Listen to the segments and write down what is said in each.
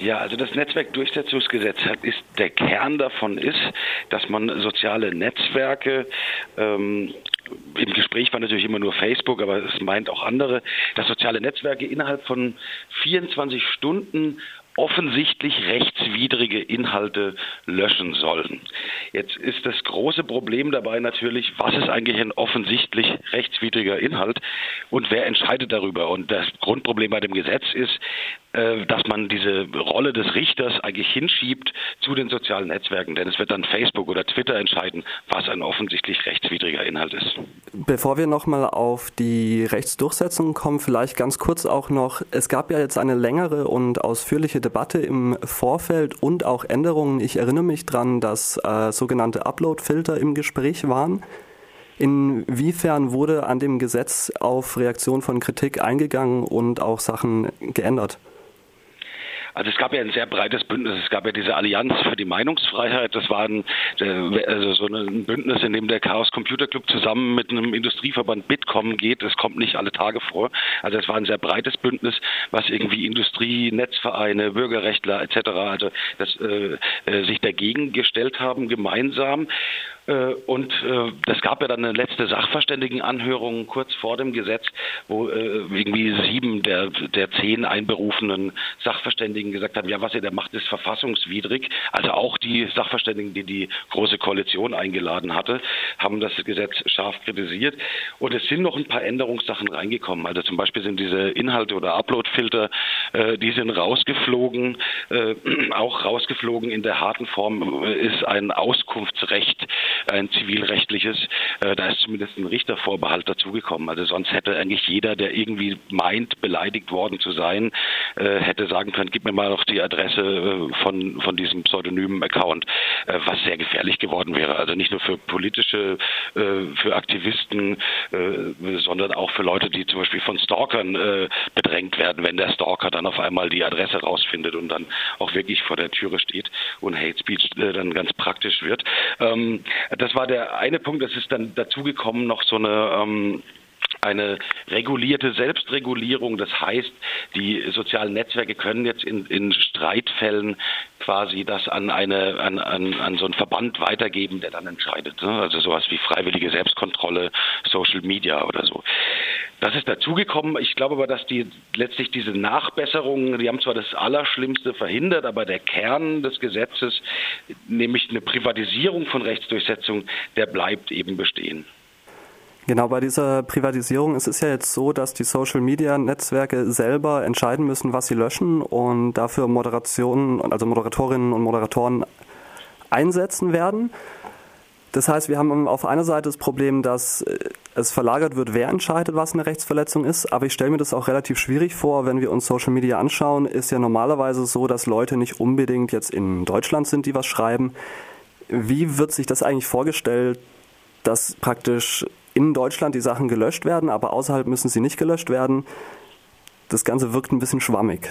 Ja, also das Netzwerkdurchsetzungsgesetz hat, ist der Kern davon ist, dass man soziale Netzwerke ähm, im Gespräch war natürlich immer nur Facebook, aber es meint auch andere, dass soziale Netzwerke innerhalb von 24 Stunden offensichtlich rechtswidrige Inhalte löschen sollen. Jetzt ist das große Problem dabei natürlich, was ist eigentlich ein offensichtlich rechtswidriger Inhalt und wer entscheidet darüber? Und das Grundproblem bei dem Gesetz ist, äh, dass man diese Rolle des Richters eigentlich hinschiebt zu den sozialen Netzwerken, denn es wird dann Facebook oder Twitter entscheiden, was ein offensichtlich rechtswidriger Inhalt ist. Bevor wir nochmal auf die Rechtsdurchsetzung kommen, vielleicht ganz kurz auch noch, es gab ja jetzt eine längere und ausführliche Debatte im Vorfeld und auch Änderungen. Ich erinnere mich daran, dass äh, sogenannte Upload-Filter im Gespräch waren. Inwiefern wurde an dem Gesetz auf Reaktion von Kritik eingegangen und auch Sachen geändert? Also es gab ja ein sehr breites Bündnis. Es gab ja diese Allianz für die Meinungsfreiheit. Das war ein, also so ein Bündnis, in dem der Chaos Computer Club zusammen mit einem Industrieverband Bitkom geht. Das kommt nicht alle Tage vor. Also es war ein sehr breites Bündnis, was irgendwie Industrie, Netzvereine, Bürgerrechtler etc. also das, äh, äh, sich dagegen gestellt haben gemeinsam. Äh, und äh, das gab ja dann eine letzte Sachverständigenanhörung kurz vor dem Gesetz, wo äh, irgendwie sieben der, der zehn einberufenen Sachverständigen gesagt haben, ja, was ihr da macht, ist verfassungswidrig. Also auch die Sachverständigen, die die Große Koalition eingeladen hatte, haben das Gesetz scharf kritisiert. Und es sind noch ein paar Änderungssachen reingekommen. Also zum Beispiel sind diese Inhalte oder Uploadfilter, die sind rausgeflogen. auch rausgeflogen in der harten Form ist ein Auskunftsrecht ein zivilrechtliches. Äh, da ist zumindest ein Richtervorbehalt dazugekommen. Also sonst hätte eigentlich jeder, der irgendwie meint, beleidigt worden zu sein, äh, hätte sagen können, gib mir mal noch die Adresse äh, von, von diesem pseudonymen Account, was sehr gefährlich geworden wäre. Also nicht nur für politische, für Aktivisten, sondern auch für Leute, die zum Beispiel von Stalkern bedrängt werden, wenn der Stalker dann auf einmal die Adresse rausfindet und dann auch wirklich vor der Türe steht und Hate Speech dann ganz praktisch wird. Das war der eine Punkt. Es ist dann dazugekommen noch so eine ähm, eine regulierte Selbstregulierung. Das heißt, die sozialen Netzwerke können jetzt in, in Streitfällen quasi das an eine an, an, an so einen Verband weitergeben, der dann entscheidet. Ne? Also sowas wie freiwillige Selbstkontrolle, Social Media oder so. Das ist dazugekommen. Ich glaube aber, dass die letztlich diese Nachbesserungen, die haben zwar das Allerschlimmste verhindert, aber der Kern des Gesetzes, nämlich eine Privatisierung von Rechtsdurchsetzung, der bleibt eben bestehen. Genau, bei dieser Privatisierung ist es ja jetzt so, dass die Social-Media-Netzwerke selber entscheiden müssen, was sie löschen und dafür Moderationen, also Moderatorinnen und Moderatoren einsetzen werden. Das heißt, wir haben auf einer Seite das Problem, dass äh, es verlagert wird, wer entscheidet, was eine Rechtsverletzung ist. Aber ich stelle mir das auch relativ schwierig vor, wenn wir uns Social Media anschauen, ist ja normalerweise so, dass Leute nicht unbedingt jetzt in Deutschland sind, die was schreiben. Wie wird sich das eigentlich vorgestellt, dass praktisch in Deutschland die Sachen gelöscht werden, aber außerhalb müssen sie nicht gelöscht werden. Das Ganze wirkt ein bisschen schwammig.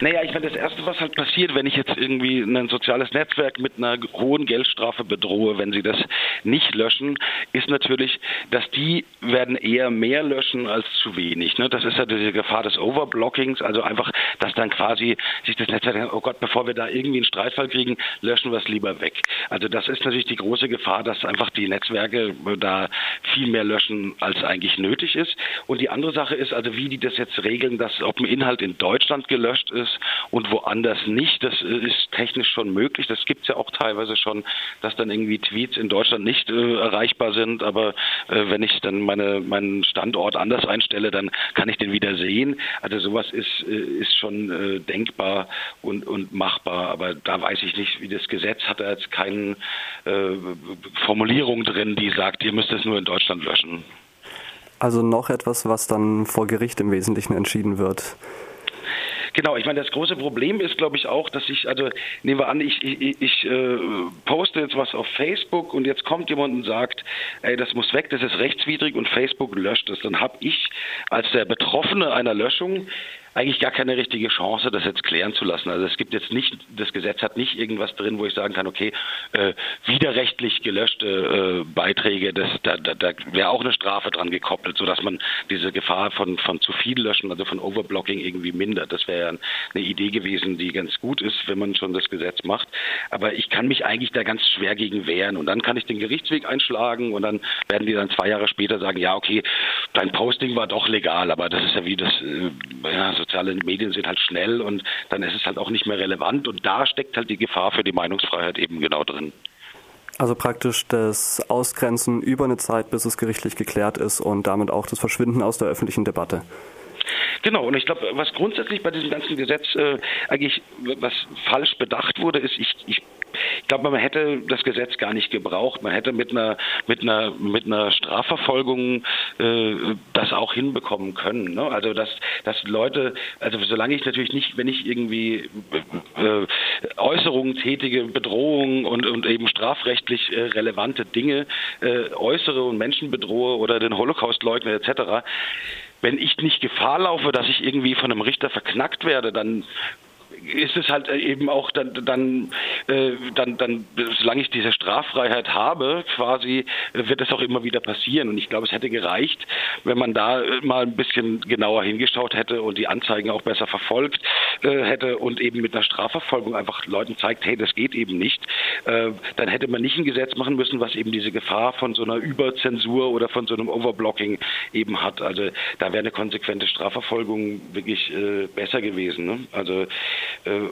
Naja, ich meine, das Erste, was halt passiert, wenn ich jetzt irgendwie ein soziales Netzwerk mit einer hohen Geldstrafe bedrohe, wenn sie das nicht löschen, ist natürlich, dass die werden eher mehr löschen als zu wenig. Ne? Das ist ja diese Gefahr des Overblockings, also einfach, dass dann quasi sich das Netzwerk, oh Gott, bevor wir da irgendwie einen Streitfall kriegen, löschen wir es lieber weg. Also das ist natürlich die große Gefahr, dass einfach die Netzwerke da viel mehr löschen, als eigentlich nötig ist. Und die andere Sache ist also, wie die das jetzt regeln, dass ob ein Inhalt in Deutschland gelöscht ist, und woanders nicht. Das ist technisch schon möglich. Das gibt es ja auch teilweise schon, dass dann irgendwie Tweets in Deutschland nicht äh, erreichbar sind. Aber äh, wenn ich dann meine, meinen Standort anders einstelle, dann kann ich den wieder sehen. Also sowas ist, äh, ist schon äh, denkbar und, und machbar. Aber da weiß ich nicht, wie das Gesetz hat da jetzt keine äh, Formulierung drin, die sagt, ihr müsst es nur in Deutschland löschen. Also noch etwas, was dann vor Gericht im Wesentlichen entschieden wird. Genau, ich meine, das große Problem ist, glaube ich, auch, dass ich, also nehmen wir an, ich, ich, ich äh, poste jetzt was auf Facebook und jetzt kommt jemand und sagt, ey, das muss weg, das ist rechtswidrig und Facebook löscht es. Dann habe ich als der Betroffene einer Löschung eigentlich gar keine richtige Chance, das jetzt klären zu lassen. Also es gibt jetzt nicht, das Gesetz hat nicht irgendwas drin, wo ich sagen kann, okay, äh, widerrechtlich gelöschte äh, Beiträge, das, da, da, da wäre auch eine Strafe dran gekoppelt, sodass man diese Gefahr von, von zu viel löschen, also von Overblocking irgendwie mindert. Das wäre ja eine Idee gewesen, die ganz gut ist, wenn man schon das Gesetz macht. Aber ich kann mich eigentlich da ganz schwer gegen wehren und dann kann ich den Gerichtsweg einschlagen und dann werden die dann zwei Jahre später sagen, ja, okay, dein Posting war doch legal, aber das ist ja wie das, äh, ja, soziale Medien sind halt schnell und dann ist es halt auch nicht mehr relevant und da steckt halt die Gefahr für die Meinungsfreiheit eben genau drin. Also praktisch das Ausgrenzen über eine Zeit, bis es gerichtlich geklärt ist und damit auch das Verschwinden aus der öffentlichen Debatte. Genau, und ich glaube, was grundsätzlich bei diesem ganzen Gesetz äh, eigentlich was falsch bedacht wurde, ist, ich, ich ich glaube, man hätte das Gesetz gar nicht gebraucht. Man hätte mit einer mit einer mit einer Strafverfolgung äh, das auch hinbekommen können. Ne? Also dass dass Leute, also solange ich natürlich nicht, wenn ich irgendwie äh, Äußerungen tätige, Bedrohungen und und eben strafrechtlich äh, relevante Dinge äh, äußere und Menschen bedrohe oder den Holocaust leugne etc wenn ich nicht Gefahr laufe, dass ich irgendwie von einem Richter verknackt werde, dann ist es halt eben auch dann, dann, äh, dann, dann, solange ich diese Straffreiheit habe, quasi, wird es auch immer wieder passieren. Und ich glaube, es hätte gereicht, wenn man da mal ein bisschen genauer hingeschaut hätte und die Anzeigen auch besser verfolgt äh, hätte und eben mit einer Strafverfolgung einfach Leuten zeigt, hey, das geht eben nicht. Äh, dann hätte man nicht ein Gesetz machen müssen, was eben diese Gefahr von so einer Überzensur oder von so einem Overblocking eben hat. Also da wäre eine konsequente Strafverfolgung wirklich äh, besser gewesen. Ne? Also äh,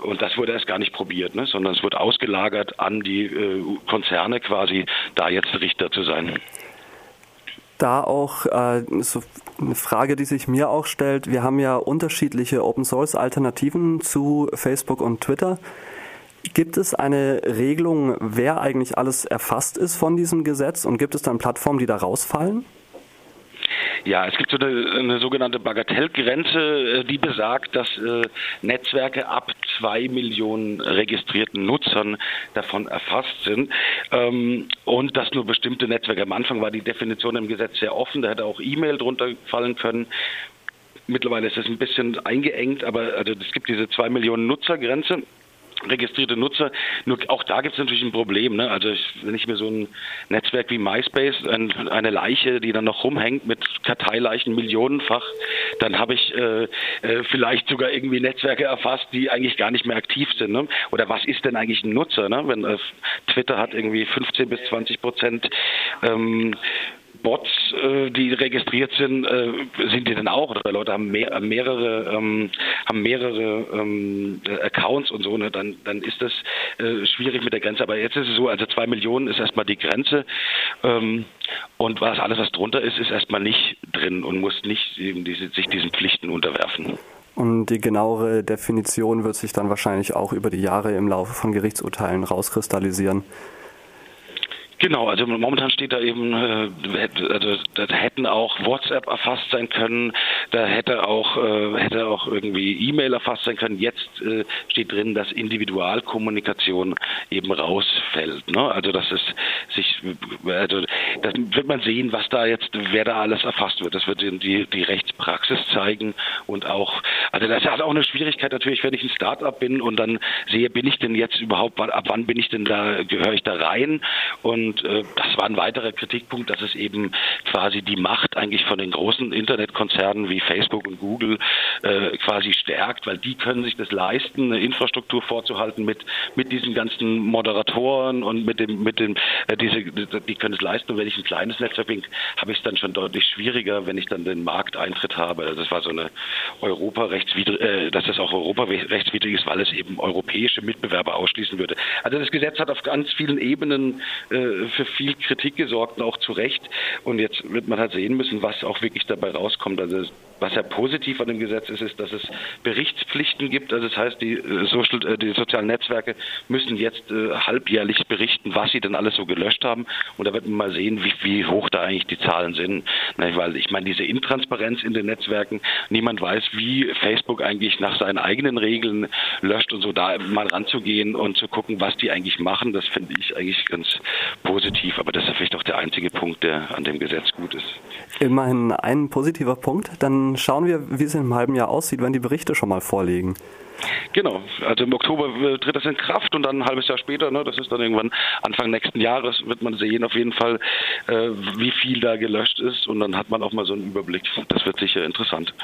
und das wurde erst gar nicht probiert, ne? sondern es wird ausgelagert an die äh, Konzerne quasi, da jetzt Richter zu sein. Da auch äh, so eine Frage, die sich mir auch stellt. Wir haben ja unterschiedliche Open Source Alternativen zu Facebook und Twitter. Gibt es eine Regelung, wer eigentlich alles erfasst ist von diesem Gesetz und gibt es dann Plattformen, die da rausfallen? Ja, es gibt so eine, eine sogenannte Bagatellgrenze, äh, die besagt, dass äh, Netzwerke ab zwei Millionen registrierten Nutzern davon erfasst sind ähm, und dass nur bestimmte Netzwerke. Am Anfang war die Definition im Gesetz sehr offen, da hätte auch E-Mail drunter fallen können. Mittlerweile ist es ein bisschen eingeengt, aber also es gibt diese zwei Millionen Nutzergrenze registrierte Nutzer. Nur auch da gibt es natürlich ein Problem. Ne? Also ich, wenn ich mir so ein Netzwerk wie MySpace, ein, eine Leiche, die dann noch rumhängt mit Karteileichen millionenfach, dann habe ich äh, äh, vielleicht sogar irgendwie Netzwerke erfasst, die eigentlich gar nicht mehr aktiv sind. Ne? Oder was ist denn eigentlich ein Nutzer? Ne? Wenn äh, Twitter hat irgendwie 15 bis 20 Prozent ähm, Bots, äh, die registriert sind, äh, sind die denn auch? Oder Leute haben mehr, mehrere, ähm, haben mehrere ähm, Accounts und so, ne? dann, dann ist das äh, schwierig mit der Grenze. Aber jetzt ist es so, also zwei Millionen ist erstmal die Grenze ähm, und was alles, was drunter ist, ist erstmal nicht drin und muss nicht diese, sich diesen Pflichten unterwerfen. Und die genauere Definition wird sich dann wahrscheinlich auch über die Jahre im Laufe von Gerichtsurteilen rauskristallisieren. Genau, also momentan steht da eben, äh, also da hätten auch WhatsApp erfasst sein können, da hätte auch äh, hätte auch irgendwie E-Mail erfasst sein können. Jetzt äh, steht drin, dass Individualkommunikation eben rausfällt. Ne? Also dass es sich, also das wird man sehen, was da jetzt, wer da alles erfasst wird. Das wird die die Rechtspraxis zeigen und auch, also das hat auch eine Schwierigkeit natürlich, wenn ich ein Startup bin und dann sehe, bin ich denn jetzt überhaupt, ab wann bin ich denn da, gehöre ich da rein und äh, das war ein weiterer Kritikpunkt, dass es eben quasi die Macht eigentlich von den großen Internetkonzernen wie Facebook und Google äh, quasi stärkt, weil die können sich das leisten, eine Infrastruktur vorzuhalten mit, mit diesen ganzen Moderatoren und mit dem, mit dem, äh, diese, die können es leisten. Und wenn ich ein kleines Netzwerk bin, habe ich es dann schon deutlich schwieriger, wenn ich dann den Markteintritt habe. Also das war so eine Europarechtswidrig, äh, dass das auch Europarechtswidrig ist, weil es eben europäische Mitbewerber ausschließen würde. Also das Gesetz hat auf ganz vielen Ebenen äh, für viel Kritik gesorgt und auch zu Recht. Und jetzt wird man halt sehen müssen, was auch wirklich dabei rauskommt. Also was ja positiv an dem Gesetz ist, ist, dass es Berichtspflichten gibt. Also das heißt, die, äh, Social, äh, die sozialen Netzwerke müssen jetzt äh, halbjährlich berichten, was sie denn alles so gelöscht haben. Und da wird man mal sehen, wie, wie hoch da eigentlich die Zahlen sind. Na, weil ich meine, diese Intransparenz in den Netzwerken, niemand weiß, wie Facebook eigentlich nach seinen eigenen Regeln löscht und so da mal ranzugehen und zu gucken, was die eigentlich machen, das finde ich eigentlich ganz positiv. Aber das ist vielleicht auch der einzige Punkt, der an dem Gesetz gut ist. Immerhin ein positiver Punkt. Dann schauen wir, wie es einem halben Jahr aussieht, wenn die Berichte schon mal vorliegen. Genau, also im Oktober äh, tritt das in Kraft und dann ein halbes Jahr später, ne, das ist dann irgendwann Anfang nächsten Jahres, wird man sehen auf jeden Fall, äh, wie viel da gelöscht ist und dann hat man auch mal so einen Überblick. Das wird sicher interessant.